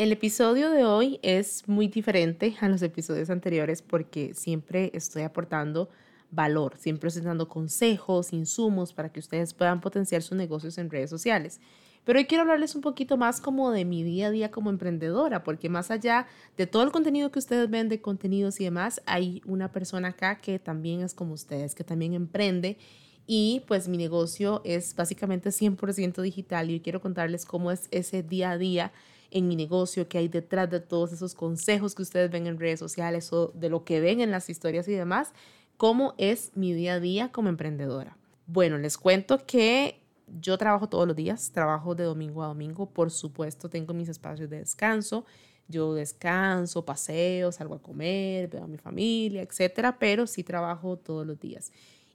El episodio de hoy es muy diferente a los episodios anteriores porque siempre estoy aportando valor, siempre estoy dando consejos, insumos para que ustedes puedan potenciar sus negocios en redes sociales. Pero hoy quiero hablarles un poquito más como de mi día a día como emprendedora, porque más allá de todo el contenido que ustedes ven de contenidos y demás, hay una persona acá que también es como ustedes, que también emprende y pues mi negocio es básicamente 100% digital y quiero contarles cómo es ese día a día en mi negocio, que hay detrás de todos esos consejos que ustedes ven en redes sociales o de lo que ven en las historias y demás, cómo es mi día a día como emprendedora. Bueno, les cuento que yo trabajo todos los días, trabajo de domingo a domingo, por supuesto tengo mis espacios de descanso, yo descanso, paseo, salgo a comer, veo a mi familia, etcétera, pero sí trabajo todos los días.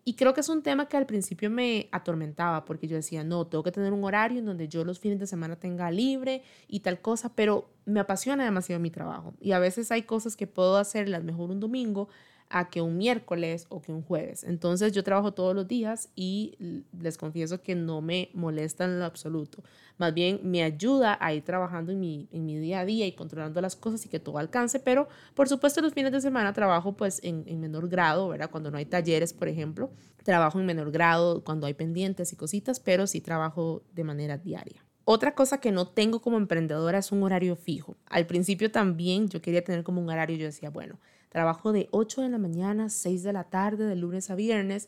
Y creo que es un tema que al principio me atormentaba porque yo decía, no, tengo que tener un horario en donde yo los fines de semana tenga libre y tal cosa, pero me apasiona demasiado mi trabajo. Y a veces hay cosas que puedo hacerlas mejor un domingo, a que un miércoles o que un jueves. Entonces yo trabajo todos los días y les confieso que no me molesta en lo absoluto. Más bien me ayuda a ir trabajando en mi, en mi día a día y controlando las cosas y que todo alcance, pero por supuesto los fines de semana trabajo pues en, en menor grado, ¿verdad? Cuando no hay talleres, por ejemplo, trabajo en menor grado cuando hay pendientes y cositas, pero sí trabajo de manera diaria. Otra cosa que no tengo como emprendedora es un horario fijo. Al principio también yo quería tener como un horario, yo decía, bueno, Trabajo de 8 de la mañana a 6 de la tarde, de lunes a viernes.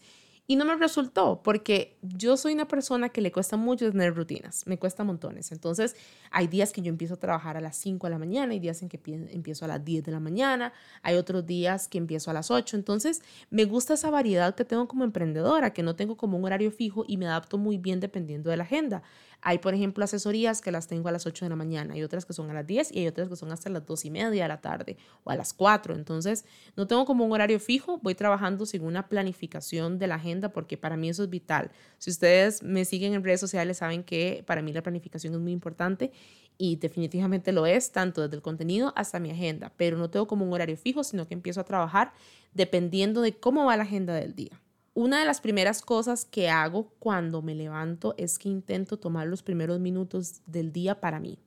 Y no me resultó porque yo soy una persona que le cuesta mucho tener rutinas, me cuesta montones. Entonces, hay días que yo empiezo a trabajar a las 5 de la mañana, hay días en que empiezo a las 10 de la mañana, hay otros días que empiezo a las 8. Entonces, me gusta esa variedad que tengo como emprendedora, que no tengo como un horario fijo y me adapto muy bien dependiendo de la agenda. Hay, por ejemplo, asesorías que las tengo a las 8 de la mañana, hay otras que son a las 10 y hay otras que son hasta las 2 y media de la tarde o a las 4. Entonces, no tengo como un horario fijo, voy trabajando sin una planificación de la agenda porque para mí eso es vital. Si ustedes me siguen en redes sociales, saben que para mí la planificación es muy importante y definitivamente lo es, tanto desde el contenido hasta mi agenda, pero no tengo como un horario fijo, sino que empiezo a trabajar dependiendo de cómo va la agenda del día. Una de las primeras cosas que hago cuando me levanto es que intento tomar los primeros minutos del día para mí.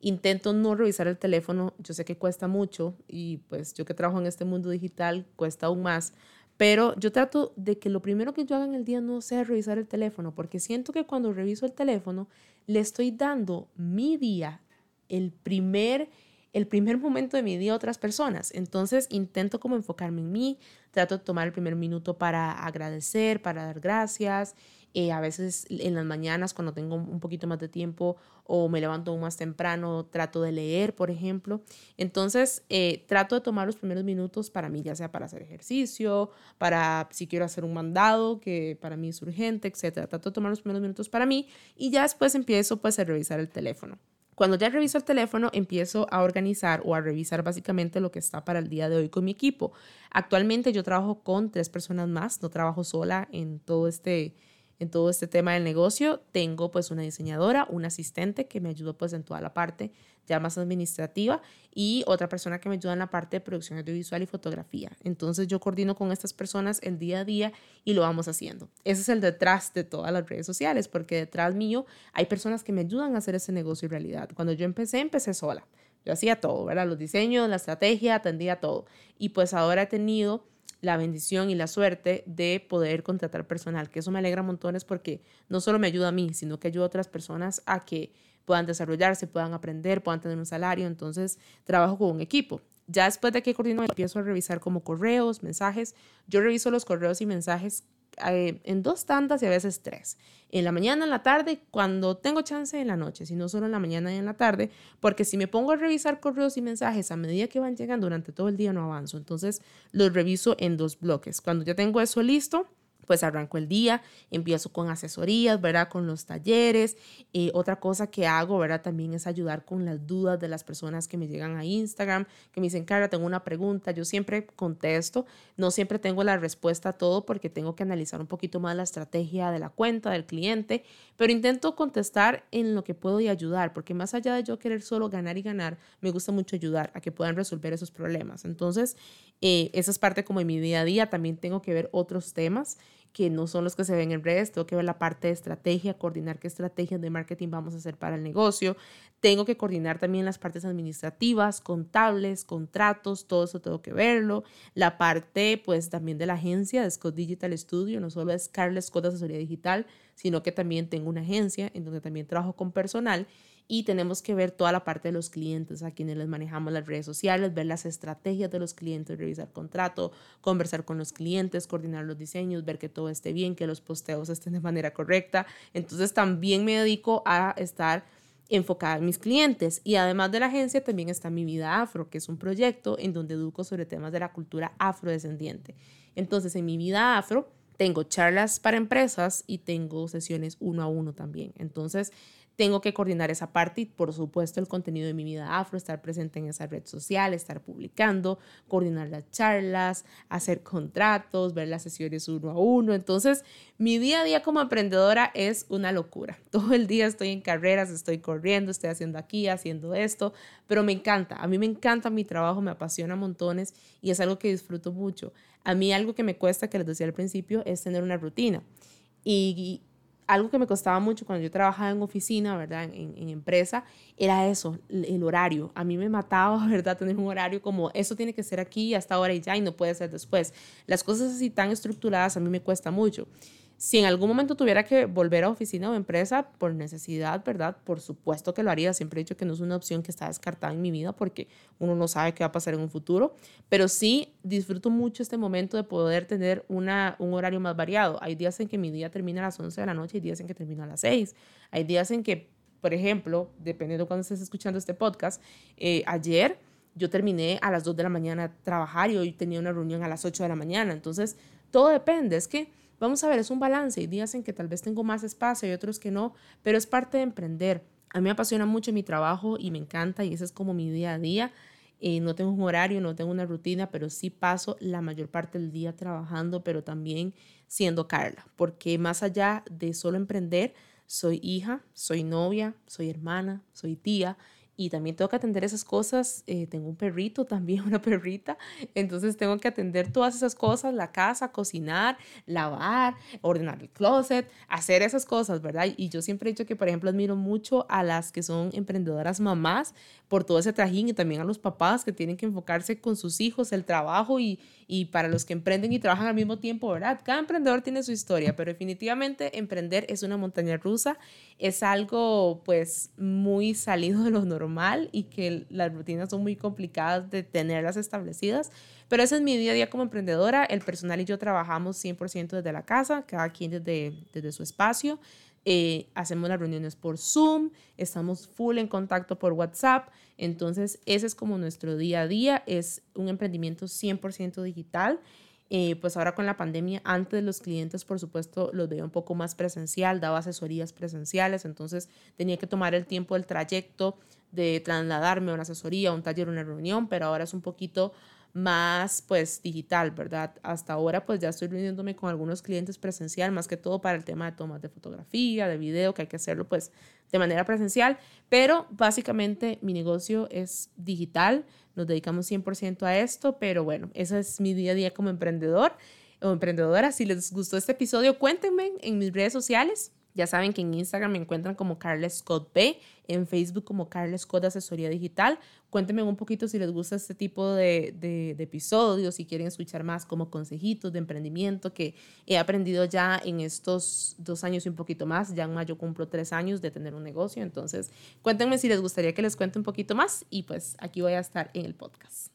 Intento no revisar el teléfono, yo sé que cuesta mucho y pues yo que trabajo en este mundo digital cuesta aún más, pero yo trato de que lo primero que yo haga en el día no sea revisar el teléfono, porque siento que cuando reviso el teléfono le estoy dando mi día, el primer el primer momento de mi día a otras personas. Entonces intento como enfocarme en mí, trato de tomar el primer minuto para agradecer, para dar gracias. Eh, a veces en las mañanas cuando tengo un poquito más de tiempo o me levanto más temprano, trato de leer, por ejemplo. Entonces, eh, trato de tomar los primeros minutos para mí, ya sea para hacer ejercicio, para si quiero hacer un mandado que para mí es urgente, etc. Trato de tomar los primeros minutos para mí y ya después empiezo pues a revisar el teléfono. Cuando ya reviso el teléfono, empiezo a organizar o a revisar básicamente lo que está para el día de hoy con mi equipo. Actualmente yo trabajo con tres personas más, no trabajo sola en todo este en todo este tema del negocio. Tengo pues una diseñadora, un asistente que me ayudó pues en toda la parte ya más administrativa y otra persona que me ayuda en la parte de producción audiovisual y fotografía. Entonces yo coordino con estas personas el día a día y lo vamos haciendo. Ese es el detrás de todas las redes sociales porque detrás mío hay personas que me ayudan a hacer ese negocio en realidad. Cuando yo empecé, empecé sola. Yo hacía todo, ¿verdad? Los diseños, la estrategia, atendía todo. Y pues ahora he tenido la bendición y la suerte de poder contratar personal, que eso me alegra montones porque no solo me ayuda a mí, sino que ayuda a otras personas a que puedan desarrollarse, puedan aprender, puedan tener un salario. Entonces, trabajo con un equipo. Ya después de que coordino, empiezo a revisar como correos, mensajes. Yo reviso los correos y mensajes en dos tandas y a veces tres. En la mañana, en la tarde, cuando tengo chance en la noche, si no solo en la mañana y en la tarde, porque si me pongo a revisar correos y mensajes a medida que van llegando durante todo el día no avanzo. Entonces los reviso en dos bloques. Cuando ya tengo eso listo, pues arranco el día, empiezo con asesorías, ¿verdad? Con los talleres. y otra cosa que hago, ¿verdad? También es ayudar con las dudas de las personas que me llegan a Instagram, que me dicen, Cara, tengo una pregunta. Yo siempre contesto, no siempre tengo la respuesta a todo porque tengo que analizar un poquito más la estrategia de la cuenta, del cliente, pero intento contestar en lo que puedo y ayudar, porque más allá de yo querer solo ganar y ganar, me gusta mucho ayudar a que puedan resolver esos problemas. Entonces, eh, esa es parte como de mi día a día. También tengo que ver otros temas que no son los que se ven en redes, tengo que ver la parte de estrategia, coordinar qué estrategias de marketing vamos a hacer para el negocio, tengo que coordinar también las partes administrativas, contables, contratos, todo eso tengo que verlo, la parte pues también de la agencia de Scott Digital Studio, no solo es Carles Scott Asesoría Digital, sino que también tengo una agencia en donde también trabajo con personal y tenemos que ver toda la parte de los clientes a quienes les manejamos las redes sociales, ver las estrategias de los clientes, revisar contrato, conversar con los clientes, coordinar los diseños, ver que todo esté bien, que los posteos estén de manera correcta. Entonces también me dedico a estar enfocada en mis clientes y además de la agencia también está mi vida afro, que es un proyecto en donde educo sobre temas de la cultura afrodescendiente. Entonces en mi vida afro tengo charlas para empresas y tengo sesiones uno a uno también. Entonces tengo que coordinar esa parte y por supuesto el contenido de mi vida afro, estar presente en esa red social, estar publicando, coordinar las charlas, hacer contratos, ver las sesiones uno a uno. Entonces, mi día a día como emprendedora es una locura. Todo el día estoy en carreras, estoy corriendo, estoy haciendo aquí, haciendo esto, pero me encanta. A mí me encanta mi trabajo, me apasiona montones y es algo que disfruto mucho. A mí algo que me cuesta, que les decía al principio, es tener una rutina. Y, algo que me costaba mucho cuando yo trabajaba en oficina, ¿verdad? En, empresa, era eso, el horario. A mí me mataba, ¿verdad? Tener un horario como, eso tiene que ser aquí hasta ahora y ya, y no puede ser después. Las cosas así tan estructuradas a mí me cuesta mucho. Si en algún momento tuviera que volver a oficina o empresa por necesidad, ¿verdad? Por supuesto que lo haría. Siempre he dicho que no es una opción que está descartada en mi vida porque uno no sabe qué va a pasar en un futuro. Pero sí disfruto mucho este momento de poder tener una, un horario más variado. Hay días en que mi día termina a las 11 de la noche y días en que termina a las 6. Hay días en que, por ejemplo, dependiendo de cuando estés escuchando este podcast, eh, ayer yo terminé a las 2 de la mañana a trabajar y hoy tenía una reunión a las 8 de la mañana. Entonces, todo depende. Es que Vamos a ver, es un balance. Hay días en que tal vez tengo más espacio y otros que no, pero es parte de emprender. A mí me apasiona mucho mi trabajo y me encanta y ese es como mi día a día. Eh, no tengo un horario, no tengo una rutina, pero sí paso la mayor parte del día trabajando, pero también siendo Carla, porque más allá de solo emprender, soy hija, soy novia, soy hermana, soy tía y también tengo que atender esas cosas. Eh, tengo un perrito también, una perrita, entonces tengo que atender todas esas cosas, la casa, cocinar, lavar, ordenar el closet, hacer esas cosas, ¿verdad? Y yo siempre he dicho que, por ejemplo, admiro mucho a las que son emprendedoras mamás por todo ese trajín y también a los papás que tienen que enfocarse con sus hijos, el trabajo y, y para los que emprenden y trabajan al mismo tiempo, ¿verdad? Cada emprendedor tiene su historia, pero definitivamente emprender es una montaña rusa, es algo pues muy salido de lo normal y que las rutinas son muy complicadas de tenerlas establecidas, pero ese es mi día a día como emprendedora, el personal y yo trabajamos 100% desde la casa, cada quien desde, desde su espacio. Eh, hacemos las reuniones por Zoom, estamos full en contacto por WhatsApp, entonces ese es como nuestro día a día, es un emprendimiento 100% digital. Eh, pues ahora con la pandemia, antes los clientes, por supuesto, los veía un poco más presencial, daba asesorías presenciales, entonces tenía que tomar el tiempo del trayecto de trasladarme a una asesoría, a un taller, una reunión, pero ahora es un poquito más pues digital, ¿verdad? Hasta ahora pues ya estoy reuniéndome con algunos clientes presencial, más que todo para el tema de tomas de fotografía, de video, que hay que hacerlo pues de manera presencial, pero básicamente mi negocio es digital, nos dedicamos 100% a esto, pero bueno, ese es mi día a día como emprendedor o emprendedora. Si les gustó este episodio, cuéntenme en mis redes sociales. Ya saben que en Instagram me encuentran como Carles Scott B, en Facebook como Carles Scott Asesoría Digital. Cuéntenme un poquito si les gusta este tipo de, episodios, si quieren escuchar más como consejitos de emprendimiento que he aprendido ya en estos dos años y un poquito más. Ya en mayo cumplo tres años de tener un negocio. Entonces, cuéntenme si les gustaría que les cuente un poquito más y pues aquí voy a estar en el podcast.